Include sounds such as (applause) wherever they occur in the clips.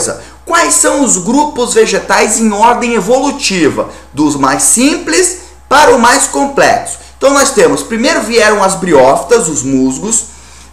coisa. Quais são os grupos vegetais em ordem evolutiva, dos mais simples para o mais complexo? Então nós temos, primeiro vieram as briófitas, os musgos,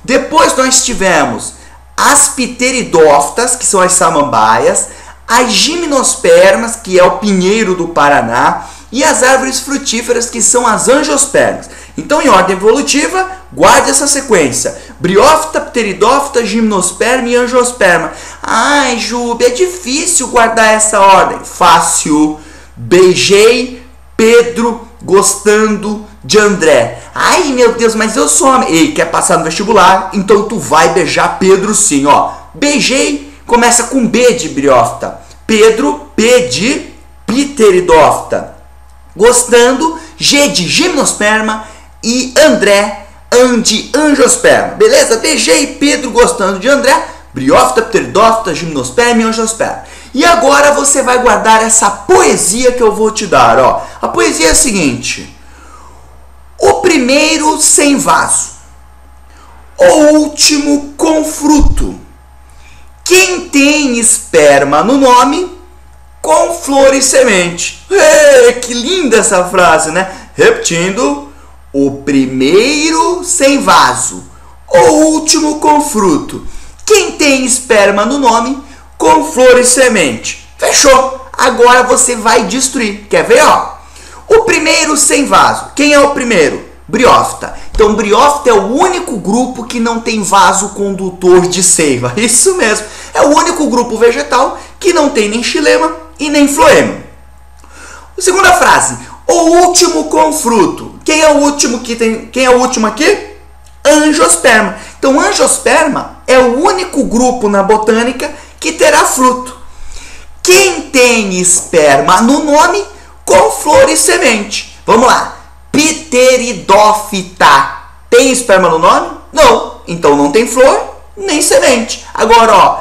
depois nós tivemos as pteridófitas, que são as samambaias, as gimnospermas, que é o pinheiro do Paraná, e as árvores frutíferas, que são as angiospermas. Então, em ordem evolutiva, guarde essa sequência: briófita, pteridófita, gimnosperma e angiosperma. Ai, Jube, é difícil guardar essa ordem. Fácil. Beijei Pedro gostando de André. Ai, meu Deus, mas eu sou homem. Ei, quer passar no vestibular? Então tu vai beijar Pedro sim, ó. Beijei, começa com B de briófita. Pedro, P de pteridófita. Gostando, G de gimnosperma e André, ande angiosperma. Beleza? Beijei Pedro gostando de André, briófita, pteridófita, gimnosperma e angiosperma. E agora você vai guardar essa poesia que eu vou te dar, ó. A poesia é a seguinte: O primeiro sem vaso, o último com fruto. Quem tem esperma no nome, com flor e semente. Ei, que linda essa frase, né? Repetindo: o primeiro sem vaso, o último com fruto. Quem tem esperma no nome, com flor e semente. Fechou? Agora você vai destruir. Quer ver, ó? O primeiro sem vaso. Quem é o primeiro? Briófita. Então, briófita é o único grupo que não tem vaso condutor de seiva. (laughs) Isso mesmo. É o único grupo vegetal que não tem nem xilema e nem floema. Segunda frase. O último com fruto. Quem é o último que tem? Quem é o último aqui? Angiosperma. Então, angiosperma é o único grupo na botânica que terá fruto. Quem tem esperma no nome, com flor e semente. Vamos lá. Pteridófita. Tem esperma no nome? Não. Então não tem flor nem semente. Agora, ó,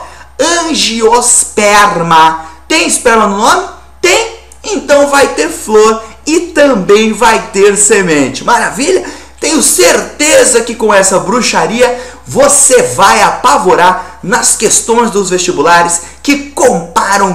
angiosperma. Tem esperma no nome? Tem. Então vai ter flor e também vai ter semente. Maravilha? Tenho certeza que com essa bruxaria você vai apavorar nas questões dos vestibulares que comparam